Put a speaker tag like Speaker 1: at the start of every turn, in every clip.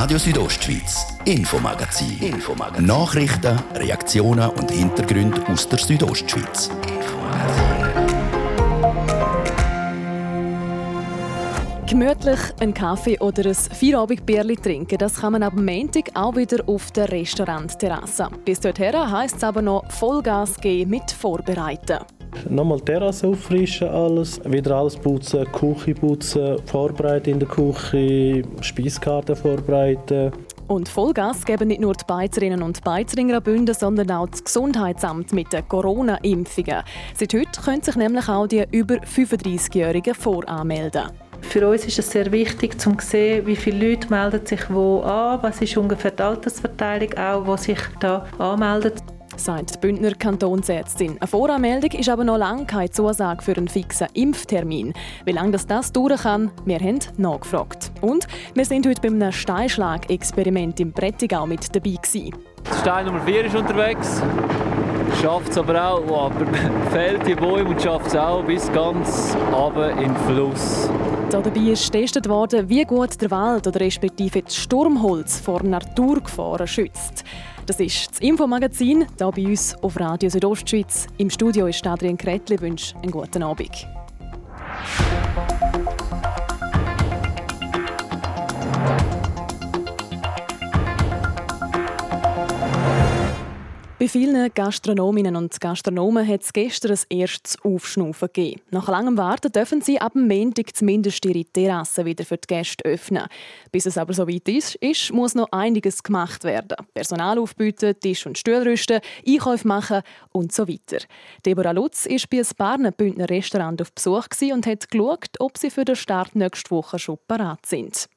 Speaker 1: Radio Südostschweiz, Infomagazin. Infomagazin. Nachrichten, Reaktionen und Hintergründe aus der Südostschweiz.
Speaker 2: Gemütlich einen Kaffee oder ein Feierabendbierli trinken, das kann man ab Montag auch wieder auf der Restaurantterrasse. Bis dorthin heisst es aber noch Vollgas geben mit Vorbereiten.
Speaker 3: Nochmal Terrasse auffrischen, alles. Wieder alles putzen, Küche putzen, vorbereiten in der Küche, Speiskarte vorbereiten.
Speaker 2: Und Vollgas geben nicht nur die Beizerinnen und Beizeringer Bünden, sondern auch das Gesundheitsamt mit den Corona-Impfungen. Seit heute können sich nämlich auch die über 35-Jährigen voranmelden.
Speaker 4: Für uns ist es sehr wichtig, zu sehen, wie viele Leute melden sich wo an, was ist ungefähr die Altersverteilung auch, die sich da anmeldet
Speaker 2: sagt die Bündner Kantonsärztin. Eine Voranmeldung ist aber noch lange keine Zusage für einen fixen Impftermin. Wie lange das, das dauern kann, wir haben nachgefragt. Und wir sind heute bei einem Steinschlag-Experiment im Prättigau mit dabei. Gewesen.
Speaker 5: Stein Nummer 4 ist unterwegs. Schafft es aber auch, oh, aber fällt die Bäume und schafft es auch bis ganz runter in den Fluss.
Speaker 2: Dabei ist getestet worden, wie gut der Wald oder respektive das Sturmholz vor Naturgefahren schützt. Das ist das Infomagazin hier bei uns auf Radio Südostschweiz. Im Studio ist Adrian Kretli. Ich wünsche einen guten Abend. Bei vielen Gastronominnen und Gastronomen hat es gestern ein erstes Aufschnaufen gegeben. Nach langem Warten dürfen sie ab dem Montag zumindest ihre Terrasse wieder für die Gäste öffnen. Bis es aber so weit ist, ist muss noch einiges gemacht werden. Personal aufbieten, Tisch und Stuhl rüsten, Einkäufe machen und so weiter. Deborah Lutz war bei einem Barner Bündner Restaurant auf Besuch und hat geschaut, ob sie für den Start nächste Woche schon parat sind.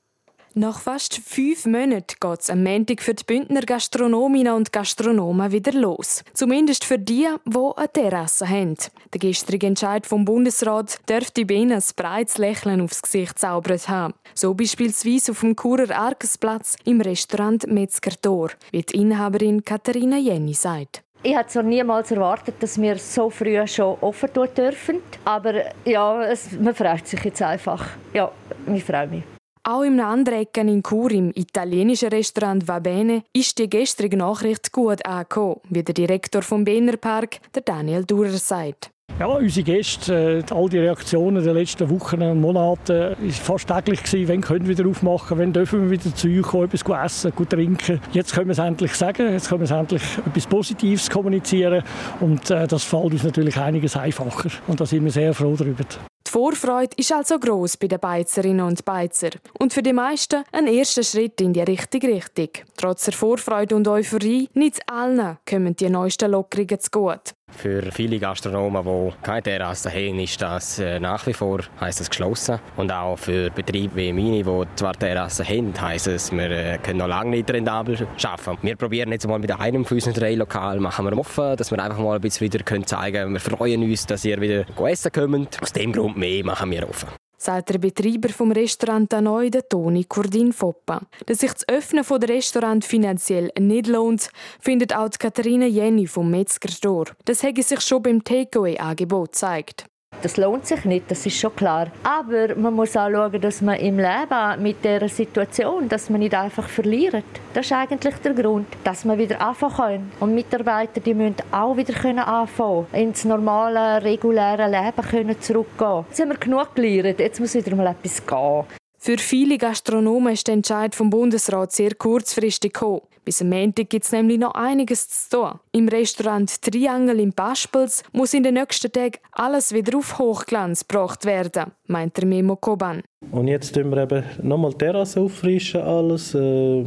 Speaker 6: Nach fast fünf Monaten geht es am Montag für die Bündner Gastronominnen und Gastronomen wieder los. Zumindest für die, die eine Terrasse haben. Der gestrige Entscheid vom Bundesrat dürfte bei ihnen ein breites Lächeln aufs Gesicht zaubert haben. So beispielsweise auf dem Churer Arkesplatz im Restaurant Metzger Tor, wie die Inhaberin Katharina Jenny sagt.
Speaker 7: Ich hätte niemals erwartet, dass wir so früh schon offen tun dürfen. Aber ja, es, man freut sich jetzt einfach. Ja, ich freue mich.
Speaker 6: Auch im anderen in Chur, im italienischen Restaurant Va Bene, ist die gestrige Nachricht gut angekommen, wie der Direktor vom Bener Park, der Daniel Durer, sagt.
Speaker 8: Ja, unsere Gäste, äh, all die Reaktionen der letzten Wochen und Monate, äh, ist fast täglich gewesen, wenn können wir wieder aufmachen, wenn dürfen wir wieder zu euch kommen, etwas essen, gut trinken. Jetzt können wir es endlich sagen, jetzt können wir es endlich etwas Positives kommunizieren und äh, das fällt uns natürlich einiges einfacher und da sind wir sehr froh darüber.
Speaker 6: Die Vorfreude ist also groß bei den Beizerinnen und Beizer und für die meisten ein erster Schritt in die richtige Richtung. Trotz der Vorfreude und Euphorie, nicht allen kommen die neuesten Lockerungen zu gut.
Speaker 9: Für viele Gastronomen, die keine Terrasse haben, ist das äh, nach wie vor heisst das geschlossen. Und auch für Betriebe wie meine, die zwar Terrassen haben, heisst es, wir äh, können noch lange nicht rentabel arbeiten. Wir probieren jetzt mal mit einem von unseren drei Lokalen machen wir offen, dass wir einfach mal ein bisschen wieder zeigen können. Wir freuen uns, dass ihr wieder essen kommt. Aus dem Grund mehr machen wir offen
Speaker 6: sagt der Betreiber vom Restaurant Hanoi, der Toni Kurdin Foppa. Dass sich das Öffnen des Restaurants finanziell nicht lohnt, findet auch Katharina Jenny vom Metzger Store. Das hätte sich schon beim Takeaway-Angebot gezeigt.
Speaker 7: Das lohnt sich nicht, das ist schon klar. Aber man muss auch schauen, dass man im Leben mit dieser Situation, dass man nicht einfach verliert. Das ist eigentlich der Grund, dass man wieder anfangen kann. Und Mitarbeiter, die müssen auch wieder anfangen ins normale, reguläre Leben können zurückgehen. Jetzt haben wir genug gelernt, jetzt muss wieder mal etwas gehen.
Speaker 6: Für viele Gastronomen ist der Entscheid vom Bundesrat sehr kurzfristig gekommen. Bis am Montag gibt es nämlich noch einiges zu tun. Im Restaurant Triangel in Paspels muss in den nächsten Tagen alles wieder auf Hochglanz gebracht werden, meint der Memo Koban.
Speaker 3: Und jetzt tun wir eben nochmal Terrasse auffrischen, alles, äh,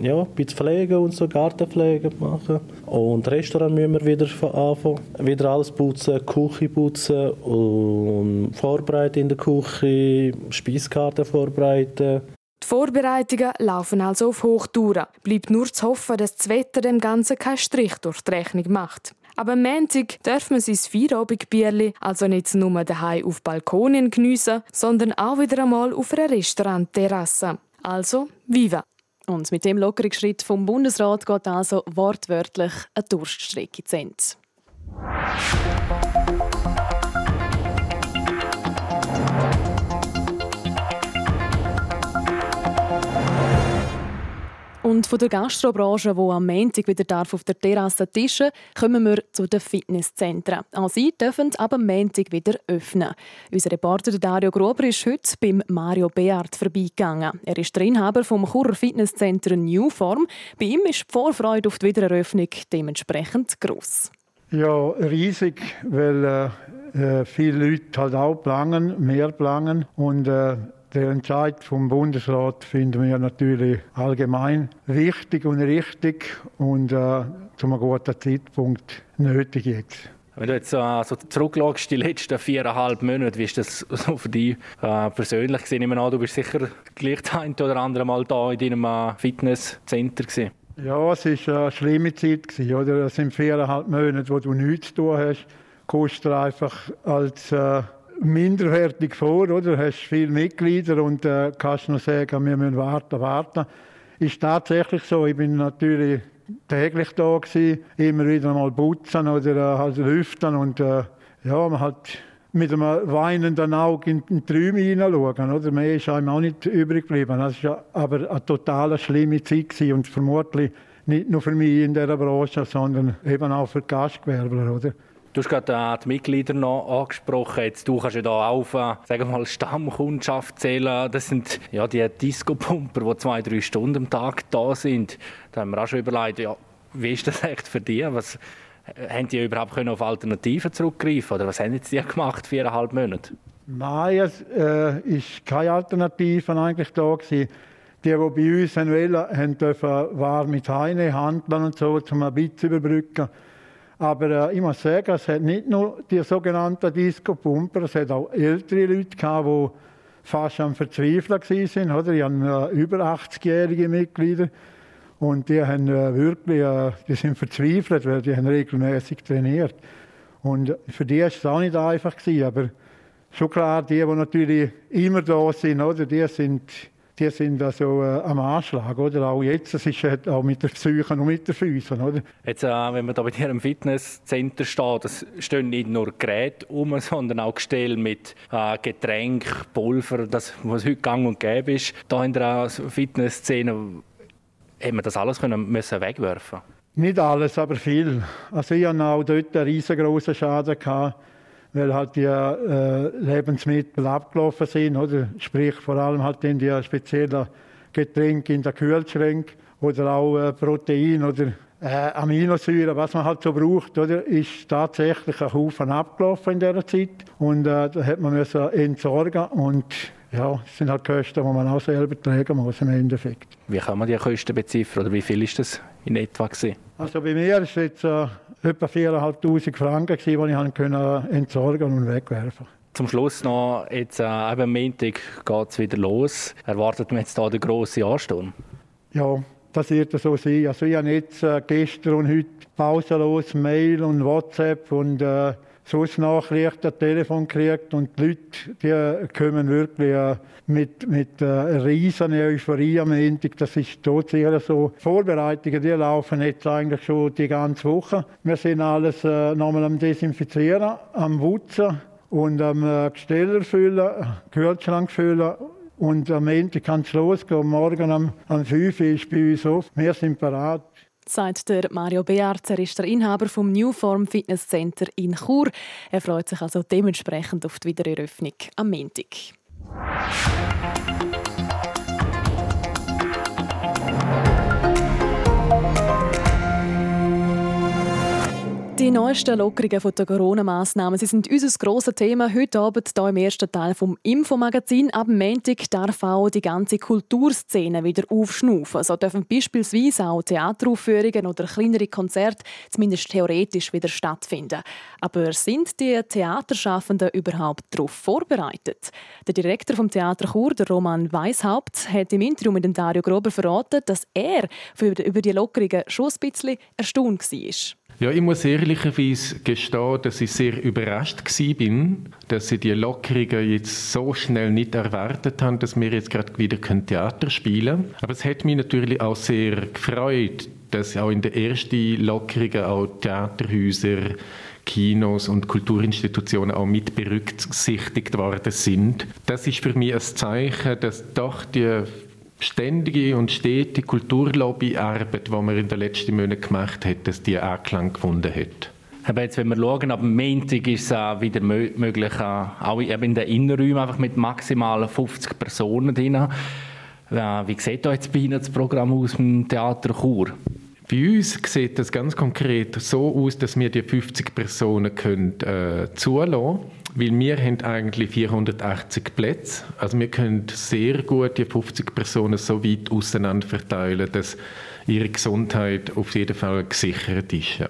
Speaker 3: ja, ein bisschen pflegen und so, Gartenpflege machen. Und Restaurant müssen wir wieder anfangen. Wieder alles putzen, Küche putzen und vorbereiten in der Küche, Speiskarte vorbereiten.
Speaker 6: Die Vorbereitungen laufen also auf Hochtouren. Bleibt nur zu hoffen, dass das Wetter dem Ganzen keinen Strich durch die Rechnung macht. Aber am Montag darf man sein Feierabendbierli also nicht nur daheim auf Balkonien geniessen, sondern auch wieder einmal auf einer Restaurantterrasse. Also, viva!
Speaker 2: Und mit dem lockeren Schritt vom Bundesrat geht also wortwörtlich eine Durststrecke zu Ende. Von der Gastrobranche, die am Montag wieder darf auf der Terrasse tischen kommen wir zu den Fitnesszentren. Auch sie dürfen ab am Montag wieder öffnen. Unser Reporter Dario Grober ist heute beim Mario Beard vorbeigegangen. Er ist der Inhaber vom Churer Fitnesscenter Newform. Bei ihm ist die Vorfreude auf die Wiedereröffnung dementsprechend gross.
Speaker 10: Ja, riesig, weil äh, äh, viele Leute halt auch planen, mehr planen und äh, der Entscheid vom Bundesrat finden wir natürlich allgemein wichtig und richtig und äh, zu einem guten Zeitpunkt nötig jetzt.
Speaker 11: Wenn du jetzt äh, so zurückschaust, die letzten viereinhalb Monate, wie ist das so für dich äh, persönlich gesehen? Ich meine, du bist sicher gleich ein oder andere Mal da in deinem äh, Fitnesscenter gewesen.
Speaker 10: Ja, es war eine schlimme Zeit. Gewesen, oder? Es sind viereinhalb Monate, wo du nichts zu tun hast. Kostet einfach als äh, minderwertig vor, oder? Du hast viele Mitglieder und äh, kannst nur sagen, wir müssen warten, warten. Ist tatsächlich so. Ich bin natürlich täglich da gewesen, immer wieder mal putzen oder äh, halt lüften und äh, ja, man hat mit einem weinenden Auge in die Träume hineinschauen. Oder? Mehr ist einem auch nicht übrig geblieben. Das war aber eine total schlimme Zeit und vermutlich nicht nur für mich in dieser Branche, sondern eben auch für die Gastgewerbler. Oder?
Speaker 11: Du hast gerade die Mitglieder noch angesprochen. Jetzt, du kannst ja da auf äh, sagen mal, Stammkundschaft zählen. Das sind ja die Disco-Pumper, die zwei, drei Stunden am Tag da sind. Da haben wir auch schon überlegt, ja, wie ist das echt für dich? Was, äh, haben die überhaupt können auf Alternativen zurückgreifen oder was haben jetzt die gemacht, viereinhalb Monate?
Speaker 10: Nein, es äh, ist keine Alternative eigentlich da gewesen. Die, die bei uns wollen, haben dürfen, war mit Heine handeln und so, um ein bisschen zu überbrücken. Aber äh, ich muss sagen, es hat nicht nur die sogenannten Disco-Pumper, es hat auch ältere Leute gehabt, die fast am Verzweifeln waren. Oder? Ich habe äh, über 80-jährige Mitglieder und die haben äh, wirklich, äh, die sind verzweifelt, weil die haben regelmäßig trainiert. Und für die war es auch nicht einfach gewesen, aber schon klar, die, die natürlich immer da sind, oder? Die sind die sind also äh, am Anschlag, oder? Auch jetzt, es ist halt auch mit der Psyche und mit den Füßen, oder?
Speaker 11: Jetzt, äh, wenn man da bei dir im Fitnesscenter steht, es stehen nicht nur Geräte um, sondern auch Gestell mit äh, Getränk, Pulver, das, was heute gang und gäbe ist. Da in der Fitnessszene, haben wir das alles können, müssen wegwerfen
Speaker 10: Nicht alles, aber viel. Also ich hatte auch dort einen riesengroßen Schaden. Gehabt weil halt die äh, Lebensmittel abgelaufen sind, oder? Sprich vor allem halt in die speziellen Getränke in der Kühlschrank oder auch äh, Protein oder äh, Aminosäuren, was man halt so braucht, oder, ist tatsächlich ein Haufen abgelaufen in dieser Zeit und äh, da hat man müssen entsorgen und ja, das sind halt Kosten, die man auch selber tragen muss im Endeffekt.
Speaker 11: Wie kann man die Kosten beziffern oder wie viel ist das in etwa gewesen?
Speaker 10: Also bei mir ist jetzt äh, etwa 4'500 Franken, die ich können entsorgen und wegwerfen
Speaker 11: Zum Schluss noch, jetzt äh, am Montag geht es wieder los. Erwartet man jetzt da den grossen Ansturm?
Speaker 10: Ja, das wird so sein. Also ich habe jetzt äh, gestern und heute pausenlos Mail und WhatsApp und äh, sonst Nachrichten, Telefon gekriegt und die Leute, die kommen wirklich äh, mit, mit äh, riesen Euphorie am Ende. Das ist total so. Vorbereitungen, die laufen jetzt eigentlich schon die ganze Woche. Wir sind alles äh, nochmal am Desinfizieren, am Wutzen und am äh, Gesteller füllen, Kühlschrank füllen und am Ende kann es losgehen. Morgen am, am 5 Uhr ist bei uns auf. Wir sind bereit
Speaker 2: sagt der Mario Bearzer, ist der Inhaber vom Newform Fitness Center in Chur. Er freut sich also dementsprechend auf die Wiedereröffnung am Montag. Die neuesten Lockerungen der Corona-Massnahmen sind unser grosses Thema heute Abend hier im ersten Teil vom Infomagazin. Ab Montag darf auch die ganze Kulturszene wieder aufschnaufen. So dürfen beispielsweise auch Theateraufführungen oder kleinere Konzerte zumindest theoretisch wieder stattfinden. Aber sind die Theaterschaffenden überhaupt darauf vorbereitet? Der Direktor vom Theater Chur, der Roman Weishaupt, hat im Interview mit Dario Grober verraten, dass er über die Lockerungen schon ein bisschen erstaunt war.
Speaker 12: Ja, ich muss ehrlicherweise gestehen, dass ich sehr überrascht war, dass sie die Lockerungen jetzt so schnell nicht erwartet haben, dass wir jetzt gerade wieder Theater spielen können. Aber es hat mich natürlich auch sehr gefreut, dass auch in der ersten Lockerung auch Theaterhäuser Kinos und Kulturinstitutionen auch mit berücksichtigt worden sind. Das ist für mich ein Zeichen, dass doch die ständige und stete Kulturlobbyarbeit, die man in den letzten Monaten gemacht hat, dass die Anklang gefunden hat.
Speaker 11: Aber jetzt, wenn wir schauen, ab Montag ist es wieder möglich, äh, auch in den Innenräumen einfach mit maximal 50 Personen drin. Wie sieht da jetzt bei Ihnen das Programm aus im Theater Chur?
Speaker 12: Bei uns sieht das ganz konkret so aus, dass wir die 50 Personen können, äh, zulassen können, weil wir haben eigentlich 480 Plätze. Also wir können sehr gut die 50 Personen so weit auseinander verteilen, dass ihre Gesundheit auf jeden Fall gesichert ist. Ja.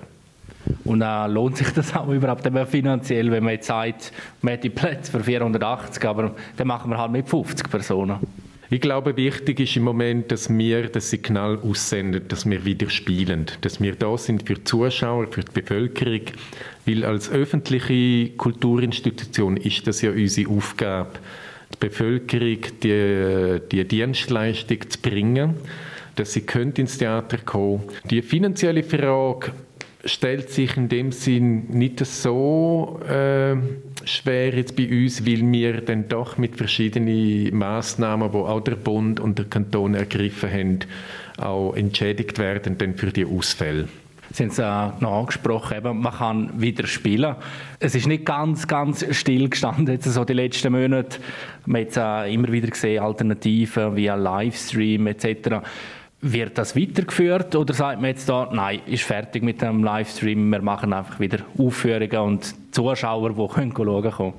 Speaker 11: Und äh, lohnt sich das auch überhaupt finanziell, wenn man jetzt sagt, man hat die Plätze für 480, aber dann machen wir halt mit 50 Personen?
Speaker 12: Ich glaube, wichtig ist im Moment, dass wir das Signal aussenden, dass wir wieder spielen, dass wir da sind für die Zuschauer, für die Bevölkerung, weil als öffentliche Kulturinstitution ist das ja unsere Aufgabe, die Bevölkerung die, die Dienstleistung zu bringen, dass sie ins Theater kommen. Die finanzielle Frage stellt sich in dem Sinn nicht so äh, schwer jetzt bei uns, weil wir dann doch mit verschiedenen Maßnahmen, wo auch der Bund und der Kanton ergriffen haben, auch entschädigt werden dann für die Ausfälle.
Speaker 11: Sie haben es äh, noch angesprochen, eben, man kann wieder spielen. Es ist nicht ganz, ganz still gestanden, jetzt so die letzten Monate. Man hat äh, immer wieder gesehen, Alternativen via Livestream etc. Wird das weitergeführt oder sagt man jetzt da, nein, ist fertig mit dem Livestream, wir machen einfach wieder Aufführungen und Zuschauer, die können schauen können?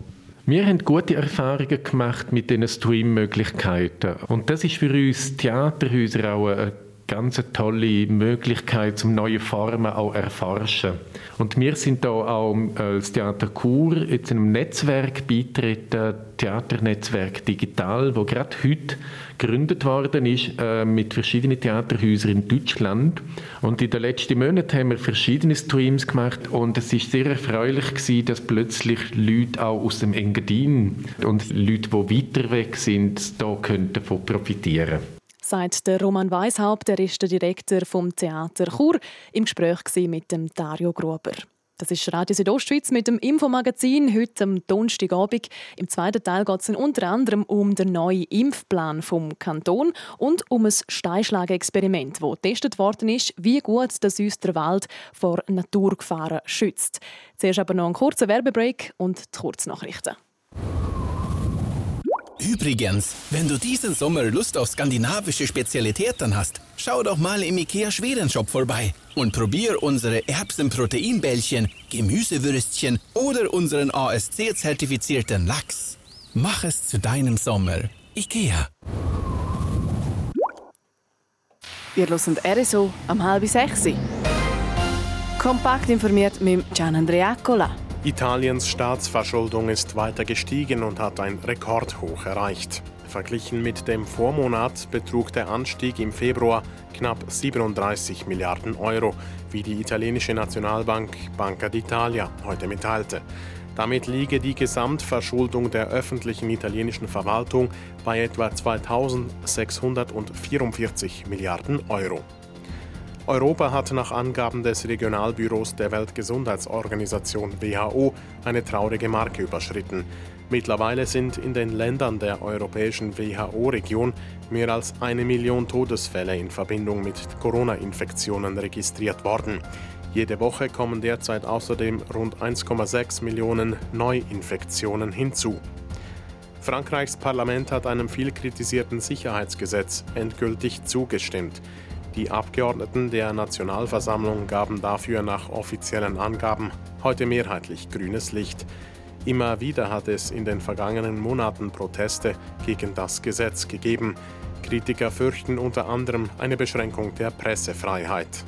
Speaker 12: Wir haben gute Erfahrungen gemacht mit diesen Stream-Möglichkeiten. Und das ist für uns Theaterhäuser auch eine ganz tolle Möglichkeit, um neue Formen auch erforschen. Und wir sind da auch als Theater Kur jetzt einem Netzwerk beitreten, Theaternetzwerk Digital, wo gerade heute gegründet worden ist äh, mit verschiedenen Theaterhäusern in Deutschland. Und in den letzten Monaten haben wir verschiedene Streams gemacht und es ist sehr erfreulich gewesen, dass plötzlich Leute auch aus dem Engadin und Leute, die weiter weg sind, da können davon profitieren
Speaker 2: sagt der Roman Weishaupt, der ist der Direktor vom Theater Chur, im Gespräch mit dem Dario Gruber. Das ist Radio Südostschweiz mit dem Infomagazin heute am Donnerstagabend. Im zweiten Teil geht es unter anderem um den neuen Impfplan vom Kanton und um ein Steinschlagexperiment, das getestet worden ist, wie gut das uns der Wald vor Naturgefahren schützt. Zuerst aber noch ein kurzer Werbebreak und die Kurznachrichten.
Speaker 1: Übrigens, wenn du diesen Sommer Lust auf skandinavische Spezialitäten hast, schau doch mal im IKEA Schwedenshop vorbei und probier unsere Erbsenproteinbällchen, Gemüsewürstchen oder unseren ASC-zertifizierten Lachs. Mach es zu deinem Sommer. IKEA.
Speaker 2: Wir hören RSO am halb sechs. Kompakt informiert mit Gian Andrea Cola.
Speaker 13: Italiens Staatsverschuldung ist weiter gestiegen und hat ein Rekordhoch erreicht. Verglichen mit dem Vormonat betrug der Anstieg im Februar knapp 37 Milliarden Euro, wie die italienische Nationalbank Banca d'Italia heute mitteilte. Damit liege die Gesamtverschuldung der öffentlichen italienischen Verwaltung bei etwa 2644 Milliarden Euro. Europa hat nach Angaben des Regionalbüros der Weltgesundheitsorganisation WHO eine traurige Marke überschritten. Mittlerweile sind in den Ländern der europäischen WHO-Region mehr als eine Million Todesfälle in Verbindung mit Corona-Infektionen registriert worden. Jede Woche kommen derzeit außerdem rund 1,6 Millionen Neuinfektionen hinzu. Frankreichs Parlament hat einem viel kritisierten Sicherheitsgesetz endgültig zugestimmt. Die Abgeordneten der Nationalversammlung gaben dafür nach offiziellen Angaben heute mehrheitlich grünes Licht. Immer wieder hat es in den vergangenen Monaten Proteste gegen das Gesetz gegeben. Kritiker fürchten unter anderem eine Beschränkung der Pressefreiheit.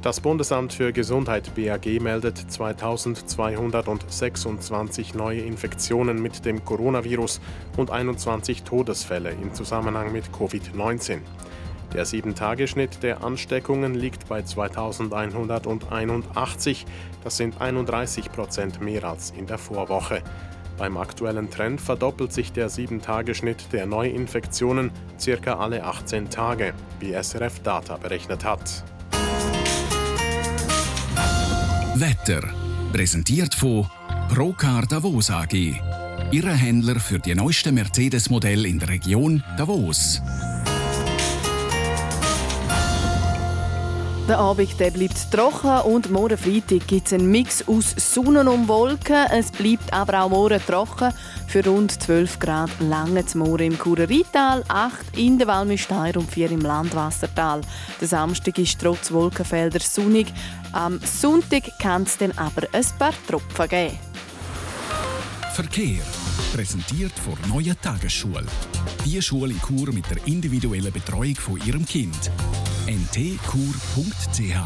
Speaker 13: Das Bundesamt für Gesundheit BAG meldet 2226 neue Infektionen mit dem Coronavirus und 21 Todesfälle im Zusammenhang mit Covid-19. Der 7-Tage-Schnitt der Ansteckungen liegt bei 2181, das sind 31 Prozent mehr als in der Vorwoche. Beim aktuellen Trend verdoppelt sich der 7-Tage-Schnitt der Neuinfektionen circa alle 18 Tage, wie SRF Data berechnet hat.
Speaker 1: Wetter präsentiert von Procar Davos AG, Ihre Händler für die neuesten Mercedes-Modelle in der Region Davos.
Speaker 2: Der Abend der bleibt trocken und morgen Freitag gibt es einen Mix aus Sonne und Wolken. Es bleibt aber auch morgen trocken. Für rund 12 Grad lange zum Morgen im Kurerital, 8 in der Walmüsteier und 4 im Landwassertal. Der Samstag ist trotz Wolkenfelder sonnig. Am Sonntag kann es dann aber ein paar Tropfen geben.
Speaker 14: Verkehr. Präsentiert von Neue Tagesschule. Die Schule in Chur mit der individuellen Betreuung von Ihrem Kind ntkur.ch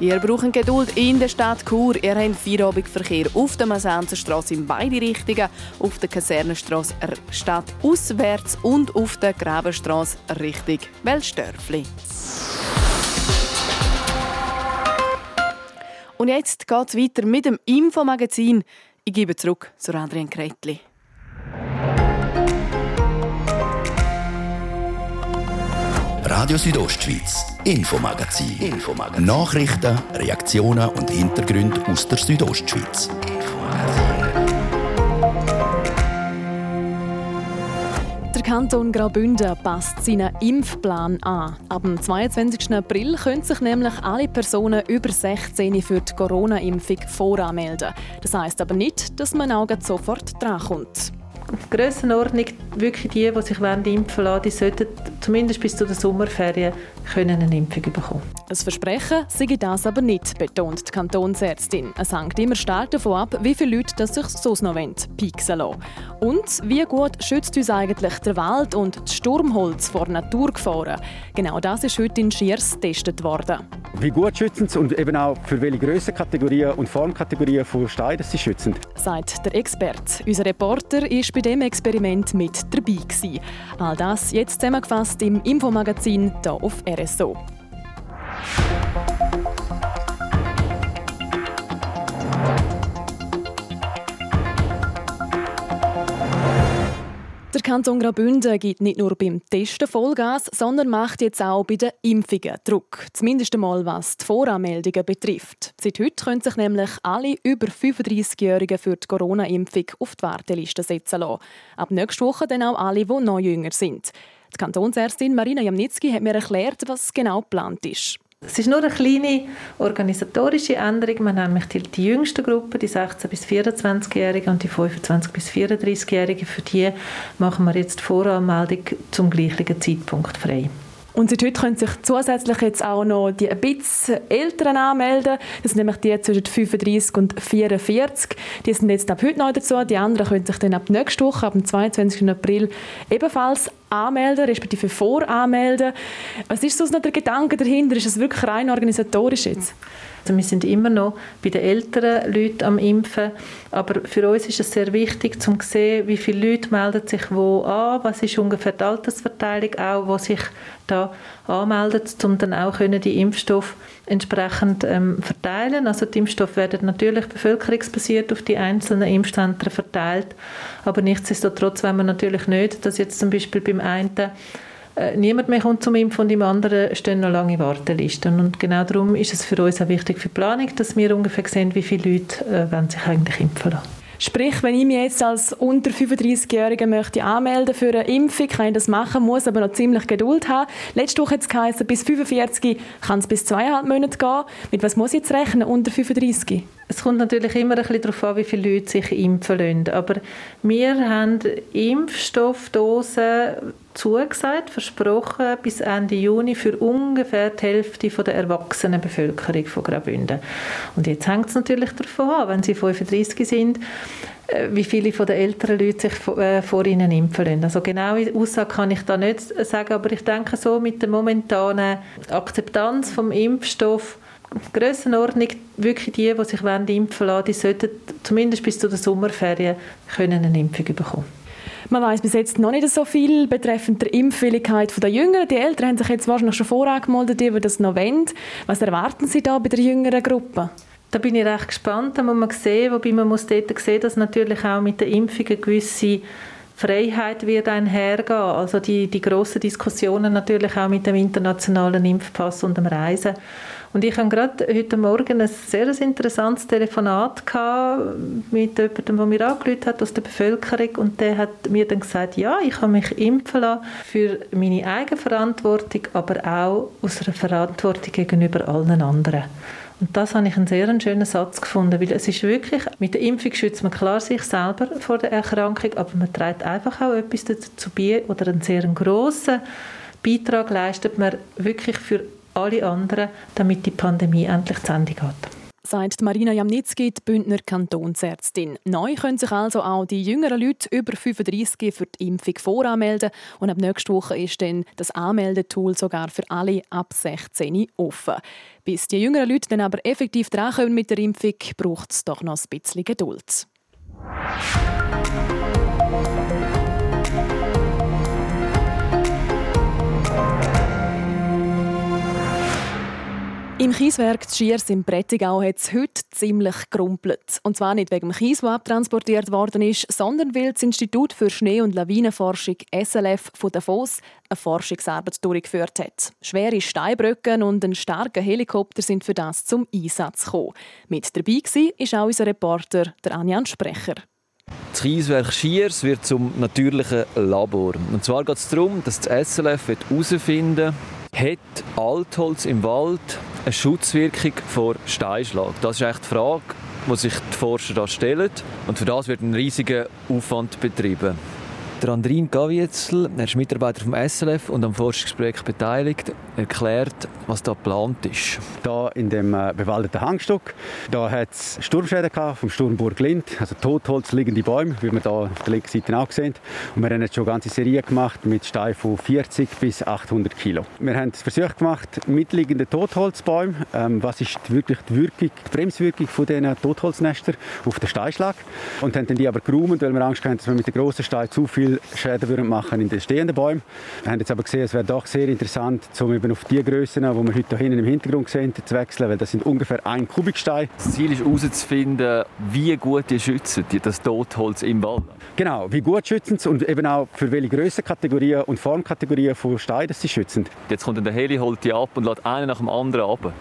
Speaker 2: Ihr braucht Geduld in der Stadt Chur. Ihr habt Feierabendverkehr auf der Masanzerstraße in beide Richtungen, auf der Kasernenstraße Stadt auswärts und auf der Grabenstraße Richtung Welsdörfli. Und jetzt geht es weiter mit dem Infomagazin. Ich gebe zurück zu Adrian Kretli.
Speaker 15: Radio Südostschweiz, Infomagazin. Infomagazin. Nachrichten, Reaktionen und Hintergründe aus der Südostschweiz.
Speaker 2: Der Kanton Graubünden passt seinen Impfplan an. Ab dem 22. April können sich nämlich alle Personen über 16 für die Corona-Impfung voranmelden. Das heisst aber nicht, dass man auch sofort drankommt
Speaker 4: Grössenordnung wirklich die, die sich impfen lassen, die sollten zumindest bis zu den Sommerferien können eine Impfung bekommen.
Speaker 2: Ein Versprechen sei das aber nicht, betont die Kantonsärztin. Es hängt immer stark davon ab, wie viele Leute das sich so noch pieksen lassen Und wie gut schützt uns eigentlich der Wald und das Sturmholz vor Naturgefahren? Genau das ist heute in Schiers getestet worden.
Speaker 16: Wie gut schützen sie und eben auch für welche Grössenkategorien und Formkategorien von Steinen sie schützen?
Speaker 2: Sagt der Experte. Unser Reporter war bei dem Experiment mit dabei. All das jetzt zusammengefasst im Infomagazin hier auf RSO. Der Kanton Graubünden gibt nicht nur beim Testen Vollgas, sondern macht jetzt auch bei den Impfungen Druck. Zumindest einmal was die Voranmeldungen betrifft. Seit heute können sich nämlich alle über 35-Jährigen für die Corona-Impfung auf die Warteliste setzen lassen. Ab nächster Woche dann auch alle, die noch jünger sind. Die Kantonsärztin Marina Jamnitzki hat mir erklärt, was genau geplant ist.
Speaker 4: Es ist nur eine kleine organisatorische Änderung. Man nämlich die, die jüngste Gruppe, die 16- bis 24-Jährigen und die 25- bis 34-Jährigen, für die machen wir jetzt die Voranmeldung zum gleichen Zeitpunkt frei.
Speaker 2: Und seit heute können sich zusätzlich jetzt auch noch die ein bisschen Älteren anmelden. Das sind nämlich die zwischen 35 und 44. Die sind jetzt ab heute neu dazu. Die anderen können sich dann ab nächster Woche, ab dem 22. April, ebenfalls anmelden, respektive voranmelden. Was ist so noch der Gedanke dahinter? Ist es wirklich rein organisatorisch jetzt?
Speaker 4: Also wir sind immer noch bei den älteren Leuten am Impfen, aber für uns ist es sehr wichtig, zu sehen, wie viele Leute melden sich wo an, was ist ungefähr die Altersverteilung auch, wo sich da anmeldet, um dann auch die Impfstoffe entsprechend ähm, verteilen. Also die Impfstoffe werden natürlich bevölkerungsbasiert auf die einzelnen Impfzentren verteilt, aber nichtsdestotrotz wollen wir natürlich nicht, dass jetzt zum Beispiel beim einen niemand mehr kommt zum Impfen und im anderen stehen noch lange Wartelisten. Und genau darum ist es für uns auch wichtig für die Planung, dass wir ungefähr sehen, wie viele Leute äh, sich eigentlich impfen lassen.
Speaker 2: Sprich, wenn ich mich jetzt als unter 35-Jährige möchte anmelden für eine Impfung, kann ich das machen, muss aber noch ziemlich Geduld haben. Letzte Woche hat es geheißen, bis 45 kann es bis zweieinhalb Monate gehen. Mit was muss ich jetzt rechnen unter 35?
Speaker 4: Es kommt natürlich immer ein bisschen darauf an, wie viele Leute sich impfen lassen. Aber wir haben Impfstoffdosen zugesagt, versprochen, bis Ende Juni für ungefähr die Hälfte der erwachsenen Bevölkerung von Graubünden. Und jetzt hängt es natürlich davon an, wenn sie 35 sind, äh, wie viele von den älteren Leute sich äh, vor ihnen impfen lassen. Also genaue Aussage kann ich da nicht sagen, aber ich denke so mit der momentanen Akzeptanz vom Impfstoff Grössenordnung, wirklich die, die sich impfen lassen die sollten zumindest bis zu den Sommerferien können eine Impfung bekommen.
Speaker 2: Man weiß bis jetzt noch nicht so viel betreffend der Impfwilligkeit der Jüngeren. Die Eltern haben sich jetzt wahrscheinlich schon vorangemeldet, die das noch wollen. Was erwarten Sie da bei der jüngeren Gruppe?
Speaker 4: Da bin ich recht gespannt, da muss man sehen, wobei man muss dort sehen, dass natürlich auch mit der Impfung eine gewisse Freiheit wird einhergehen. Also die, die grossen Diskussionen natürlich auch mit dem internationalen Impfpass und dem Reisen. Und ich hatte gerade heute Morgen ein sehr interessantes Telefonat mit jemandem, der mir angerufen hat aus der Bevölkerung und der hat mir dann gesagt, ja, ich habe mich impfen lassen für meine eigene Verantwortung, aber auch aus einer Verantwortung gegenüber allen anderen. Und das habe ich einen sehr schönen Satz gefunden, weil es ist wirklich, mit der Impfung schützt man klar sich selber vor der Erkrankung, aber man trägt einfach auch etwas dazu bei oder einen sehr grossen Beitrag leistet man wirklich für alle anderen, damit die Pandemie endlich zu Ende geht
Speaker 2: sagt Marina Jamnitzki, die Bündner Kantonsärztin. Neu können sich also auch die jüngeren Leute über 35 für die Impfung voranmelden und ab nächster Woche ist dann das Anmeldetool sogar für alle ab 16 offen. Bis die jüngeren Leute dann aber effektiv dran mit der Impfung, braucht es doch noch ein bisschen Geduld. Im Kieswerk Schiers im Prättigau hat es heute ziemlich gerumpelt. Und zwar nicht wegen dem Kies, der abtransportiert worden ist, sondern weil das Institut für Schnee- und Lawinenforschung SLF von Davos eine Forschungsarbeit durchgeführt hat. Schwere Steinbrücken und ein starker Helikopter sind für das zum Einsatz gekommen. Mit dabei war auch unser Reporter, der Anjan Sprecher.
Speaker 17: Das Kieswerk Schiers wird zum natürlichen Labor. Und zwar geht es darum, dass das SLF herausfinden will, hat Altholz im Wald eine Schutzwirkung vor Steinschlag? Das ist echt die Frage, die sich die Forscher da stellen. Und für das wird ein riesiger Aufwand betrieben. Der Andrin Gavietzel, er ist Mitarbeiter vom SLF und am Forschungsprojekt beteiligt, erklärt, was da geplant ist.
Speaker 16: Da in dem äh, bewaldeten Hangstock, da hat es Sturmschäden vom Sturm Burglind, also Totholz liegende Bäume, wie wir da auf der linken Seite auch sehen. Und wir haben jetzt schon eine ganze Serie gemacht mit Steinen von 40 bis 800 Kilo. Wir haben Versuche gemacht mit liegenden Totholzbäumen. Ähm, was ist wirklich die, Wirkung, die Bremswirkung von diesen Totholznestern auf den Steinschlag? Und haben dann die aber geräumt, weil wir Angst hatten, dass wir mit den grossen Steinen zu viel Schäden würden machen in den stehenden Bäumen. Wir haben jetzt aber gesehen, es wäre doch sehr interessant, um eben auf die Grössen, die wir heute hinten im Hintergrund sehen, zu wechseln, weil das sind ungefähr ein Kubikstein.
Speaker 17: Das Ziel ist herauszufinden, wie gut die schützen, das Totholz im Wald.
Speaker 16: Genau, wie gut schützen sie und eben auch für welche Grössenkategorien und Formkategorien von Steinen sie schützen.
Speaker 17: Jetzt kommt der Heli, holt die ab und lädt einen nach dem anderen ab.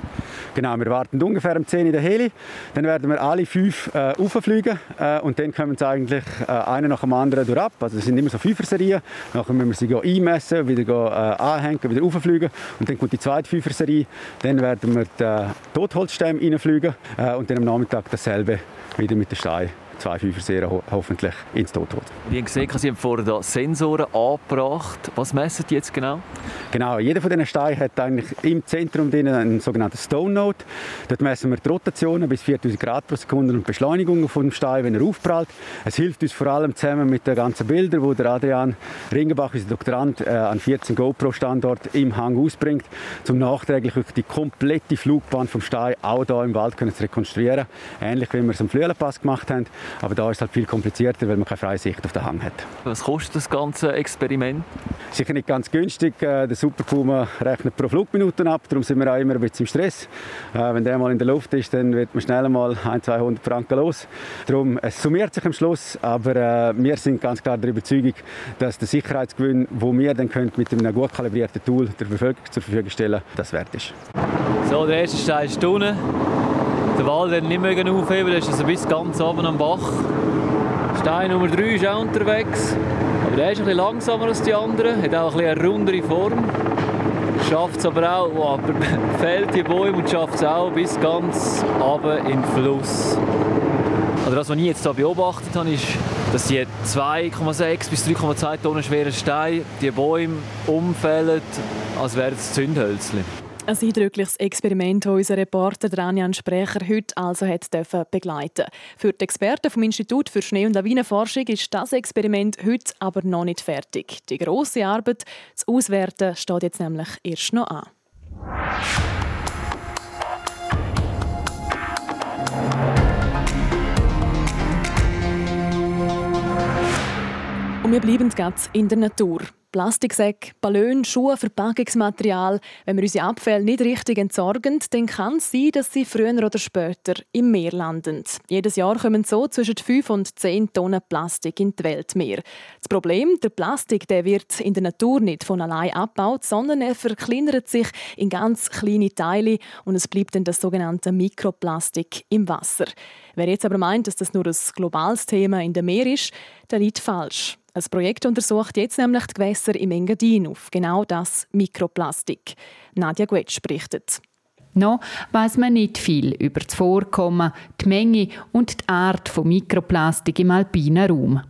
Speaker 16: Genau, wir warten ungefähr um 10 in der Heli. Dann werden wir alle fünf äh, rauffliegen äh, und dann kommen sie eigentlich äh, einen nach dem anderen durch ab. Also es sind immer so Fünfer-Serien. Nachher müssen wir sie einmessen, wieder äh, anhängen, wieder rauffliegen. Und dann kommt die zweite Fünfer-Serie. Dann werden wir die Totholzstämme reinfliegen äh, und dann am Nachmittag dasselbe wieder mit den Steinen zwei Fünfer ho hoffentlich ins Totholz.
Speaker 17: Wie ihr gesehen Sie haben vorher da Sensoren angebracht. Was messen die jetzt genau?
Speaker 16: Genau, jeder von diesen Steinen hat eigentlich im Zentrum einen sogenannten Stone Node. Dort messen wir die Rotationen bis 4000 Grad pro Sekunde und Beschleunigungen von dem Stein, wenn er aufprallt. Es hilft uns vor allem zusammen mit den ganzen Bildern, die der Adrian Ringenbach, unser Doktorand, äh, an 14 GoPro-Standorten im Hang ausbringt, um nachträglich die komplette Flugbahn vom Stein auch hier im Wald können zu rekonstruieren. Ähnlich wie wir es am Flüelenpass gemacht haben. Aber da ist es halt viel komplizierter, weil man keine freie Sicht auf den Hang hat.
Speaker 17: Was kostet das ganze Experiment?
Speaker 16: Sicher nicht ganz günstig. Äh, der Super Puma rechnet pro Flugminute ab, darum sind wir auch immer ein bisschen im Stress. Äh, wenn der mal in der Luft ist, dann wird man schnell mal 100, 200 Franken los. Darum, es summiert sich am Schluss, aber äh, wir sind ganz klar der Überzeugung, dass der Sicherheitsgewinn, den wir dann mit einem gut kalibrierten Tool der Bevölkerung zur Verfügung stellen das wert ist.
Speaker 17: So, der erste Stein ist unten. Der Wald nicht mehr aufheben, der ist also bis ganz oben am Bach. Stein Nummer 3 ist auch unterwegs, aber der ist bisschen langsamer als die anderen, hat auch ein eine rundere Form. Schafft es aber auch, oh, aber fällt die Bäume und schafft es auch bis ganz runter in den Fluss. Also das, was ich jetzt hier beobachtet habe, ist, dass die 2,6 bis 3,2 Tonnen schweren Steine die Bäume umfällen, als wären es Zündhölzchen.
Speaker 2: Ein eindrückliches Experiment, das unser Reporter Dranjan Sprecher heute also hat begleiten Für die Experten vom Institut für Schnee- und Lawinenforschung ist das Experiment heute aber noch nicht fertig. Die grosse Arbeit, das Auswerten, steht jetzt nämlich erst noch an. Und wir bleiben ganz in der Natur. Plastiksäcke, Ballon, Schuhe, Verpackungsmaterial. Wenn wir unsere Abfälle nicht richtig entsorgen, dann kann es sein, dass sie früher oder später im Meer landen. Jedes Jahr kommen so zwischen 5 und 10 Tonnen Plastik in die Weltmeer. Das Problem, der Plastik der wird in der Natur nicht von allein abgebaut, sondern er verkleinert sich in ganz kleine Teile und es bleibt dann das sogenannte Mikroplastik im Wasser. Wer jetzt aber meint, dass das nur ein globales Thema in der Meer ist, der liegt falsch. Ein Projekt untersucht jetzt nämlich die Gewässer im Engadin auf genau das Mikroplastik. Nadja Guetsch berichtet.
Speaker 18: Noch weiß man nicht viel über das Vorkommen, die Menge und die Art von Mikroplastik im alpinen Raum.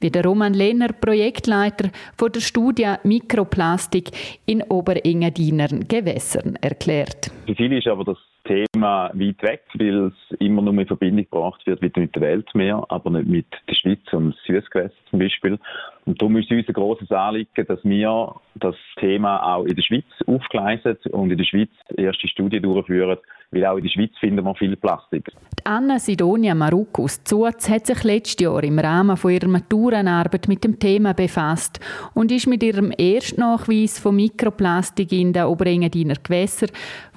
Speaker 18: Wie der Roman Lehner, Projektleiter von der Studie Mikroplastik in Oberengadiner Gewässern, erklärt.
Speaker 19: Für viele ist aber das Thema weit weg, weil es immer nur in Verbindung gebracht wird mit der Weltmeer, aber nicht mit der Schweiz und Süßgewässer zum Beispiel. Und darum ist uns ein grosses Anliegen, dass wir das Thema auch in der Schweiz aufgleisen und in der Schweiz erste Studien durchführen, weil auch in der Schweiz finden wir viel Plastik.
Speaker 18: Die Anna Sidonia Marukus Zuz hat sich letztes Jahr im Rahmen von ihrer Maturenarbeit mit dem Thema befasst und ist mit ihrem Erstnachweis von Mikroplastik in den Oberengadiner Gewässern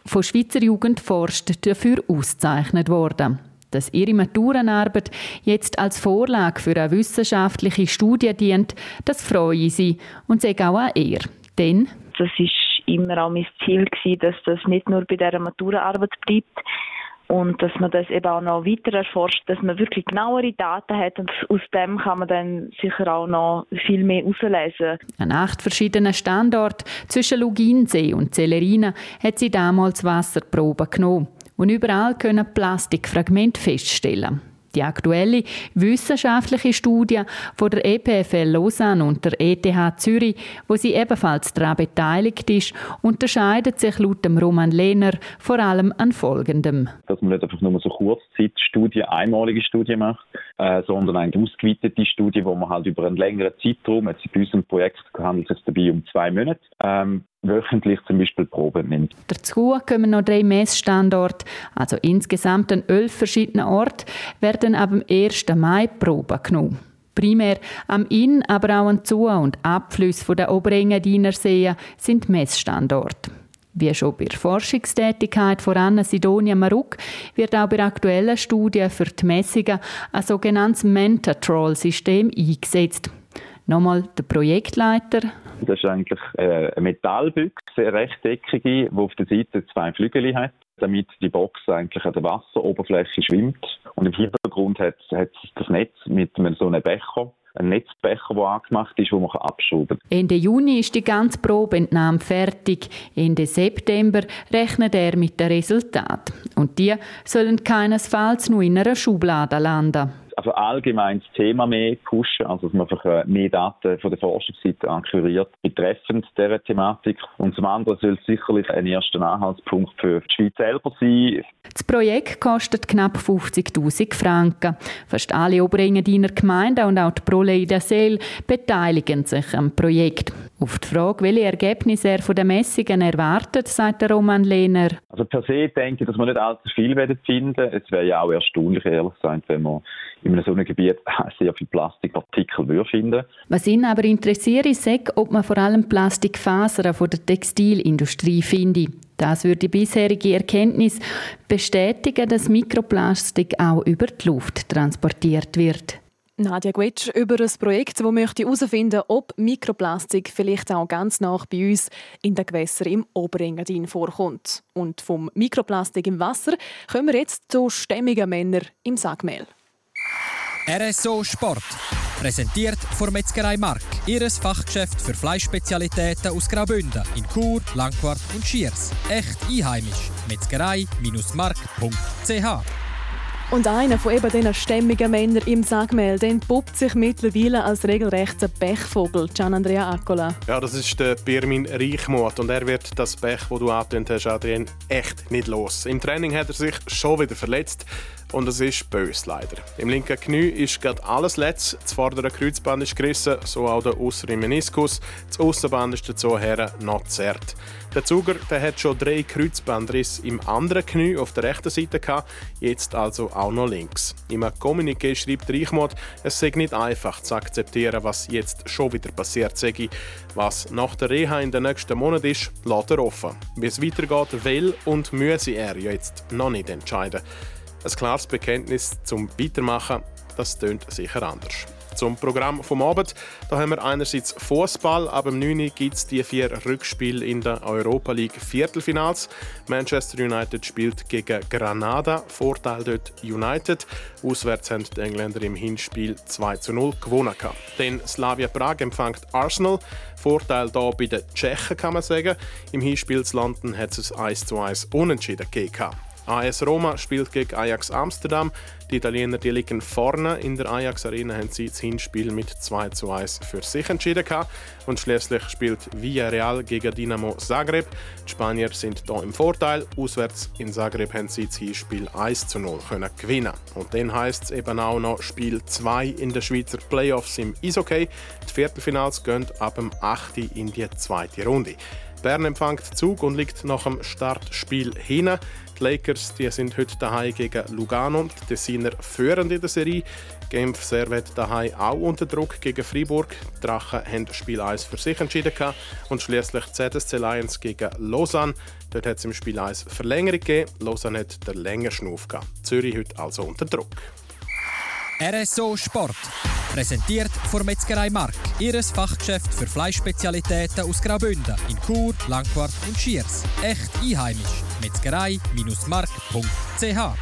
Speaker 18: von Schweizer Jugend dafür ausgezeichnet worden. Dass ihre Maturenarbeit jetzt als Vorlage für eine wissenschaftliche Studie dient, das freue sie und sage auch an ihr. Denn
Speaker 20: das ist immer auch mein Ziel dass das nicht nur bei dieser Maturenarbeit bleibt, und dass man das eben auch noch weiter erforscht, dass man wirklich genauere Daten hat und aus dem kann man dann sicher auch noch viel mehr herauslesen.
Speaker 18: An acht verschiedenen Standorten zwischen Luginsee und Celerina hat sie damals Wasserproben genommen und überall können Plastikfragmente feststellen. Die aktuelle wissenschaftliche Studie von der EPFL Lausanne und der ETH Zürich, wo sie ebenfalls daran beteiligt ist, unterscheidet sich laut dem Roman Lehner vor allem an Folgendem.
Speaker 19: Dass man nicht einfach nur so Kurzzeitstudien, einmalige Studien macht, äh, sondern eine ausgeweitete Studie, wo man halt über einen längeren Zeitraum, jetzt in unserem Projekt handelt es dabei um zwei Monate, ähm, wöchentlich zum Beispiel Proben nimmt.
Speaker 18: Dazu kommen noch drei Messstandorte, also insgesamt an elf verschiedenen Orten, werden ab dem 1. Mai Proben genommen. Primär am Inn, aber auch an Zu- und Abflüssen der Oberengadiner Seen sind Messstandorte. Wie schon bei der Forschungstätigkeit von Anna Sidonia Maruk wird auch bei aktuellen Studien für die Messungen ein sogenanntes Mentatrol-System eingesetzt. Nochmal der Projektleiter.
Speaker 19: Das ist eigentlich äh, eine Metallbüchse, eine rechteckige, die auf der Seite zwei Flügel hat, damit die Box eigentlich an der Wasseroberfläche schwimmt. Und im Hintergrund hat, hat das Netz mit einem so einem Becher ein Netzbecher, der angemacht ist, wo man abschrauben kann.
Speaker 18: Ende Juni ist die ganze Probeentnahme fertig. Ende September rechnet er mit den Resultaten. Und die sollen keinesfalls nur in einer Schublade landen
Speaker 19: also allgemein das Thema mehr pushen, also dass man einfach äh, mehr Daten von der Forschungsseite akquiriert betreffend dieser Thematik. Und zum anderen soll es sicherlich ein erster Anhaltspunkt für die Schweiz selber sein.
Speaker 18: Das Projekt kostet knapp 50'000 Franken. Fast alle Oberengadiner Gemeinden und auch die Proleida Seel beteiligen sich am Projekt. Auf die Frage, welche Ergebnisse er von den Messungen erwartet, sagt der Roman Lehner.
Speaker 19: Also per se denke ich, dass wir nicht allzu viel werden finden. Es wäre ja auch erstaunlich, ehrlich gesagt, wenn wir in einem solchen Gebiet sehr viele Plastikpartikel würde finden.
Speaker 18: Was ihn aber interessiert, ist, ob man vor allem Plastikfasern von der Textilindustrie findet. Das würde die bisherige Erkenntnis bestätigen, dass Mikroplastik auch über die Luft transportiert wird.
Speaker 2: Nadja Gwetsch über ein Projekt, das möchte herausfinden ob Mikroplastik vielleicht auch ganz nach bei uns in den Gewässern im Oberengadin vorkommt. Und vom Mikroplastik im Wasser kommen wir jetzt zu stämmigen Männern im Sagmehl.
Speaker 21: RSO Sport. Präsentiert von Metzgerei Mark. Ihres Fachgeschäft für Fleischspezialitäten aus Graubünden in Chur, Langquart und Schiers. Echt einheimisch. Metzgerei-mark.ch
Speaker 2: und einer von eben diesen stämmigen Männern im Sagmehl, den puppt sich mittlerweile als regelrechter Pechvogel. Gian Andrea Accola.
Speaker 13: Ja, das ist der Birmin Reichmuth und er wird das Pech, das du angetönt hast, Adrian, echt nicht los. Im Training hat er sich schon wieder verletzt. Und es ist bös leider. Im linken Knie ist gerade alles letzt, das vordere Kreuzband ist gerissen, so auch der äußere Meniskus, das Außenband ist dazu her noch zerrt. Der Zuger der hat schon drei Kreuzbandrisse im anderen Knie auf der rechten Seite gehabt, jetzt also auch noch links. Im Kommuniqué schreibt Reichmod, es sei nicht einfach zu akzeptieren, was jetzt schon wieder passiert sei. Was nach der Reha in den nächsten Monaten ist, lässt er offen. Wie es weitergeht, will und müsse er jetzt noch nicht entscheiden. Ein klares Bekenntnis zum Weitermachen, das tönt sicher anders. Zum Programm vom Abend. Da haben wir einerseits Fußball. Ab dem 9. gibt es die vier Rückspiele in der Europa League Viertelfinals. Manchester United spielt gegen Granada. Vorteil dort United. Auswärts haben die Engländer im Hinspiel 2 zu 0 gewonnen. Dann Slavia Prag empfängt Arsenal. Vorteil da bei den Tschechen kann man sagen. Im Hinspiel zu London hat es 1 zu 1 unentschieden gegeben. AS Roma spielt gegen Ajax Amsterdam. Die Italiener die liegen vorne. In der Ajax Arena haben sie das Hinspiel mit 2 zu 1 für sich entschieden. Und schließlich spielt Villarreal gegen Dinamo Zagreb. Die Spanier sind hier im Vorteil. Auswärts in Zagreb haben sie das Hinspiel 1 zu 0 können gewinnen. Und dann heisst es eben auch noch Spiel 2 in den Schweizer Playoffs im Eishockey. Die Viertelfinals gehen ab dem 8. in die zweite Runde. Bern empfängt Zug und liegt nach dem Startspiel hin. Die Lakers die sind heute daheim gegen Lugano. Die Tessiner führen in der Serie. Genf Servet daheim auch unter Druck gegen Freiburg. Die Drachen haben Spiel 1 für sich entschieden. Und schließlich ZSC Lions gegen Lausanne. Dort hat es im Spiel 1 Verlängerung gegeben. Lausanne hat den länger Schnuff gehabt. Zürich heute also unter Druck.
Speaker 21: RSO Sport. Präsentiert von Metzgerei Mark. Ihres Fachgeschäft für Fleischspezialitäten aus Graubünden in Chur, Langquart und Schiers. Echt einheimisch. Metzgerei-mark.ch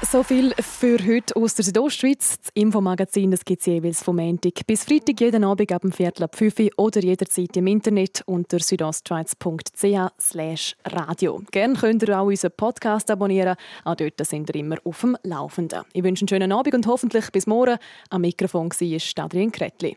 Speaker 2: so viel für heute aus der Südostschweiz. Das Infomagazin gibt es jeweils vom Montag bis Freitag jeden Abend ab dem Viertel ab 5 Uhr oder jederzeit im Internet unter südostschweiz.ch radio. Gerne könnt ihr auch unseren Podcast abonnieren. Auch dort sind wir immer auf dem Laufenden. Ich wünsche einen schönen Abend und hoffentlich bis morgen. Am Mikrofon war Adrian Kretli.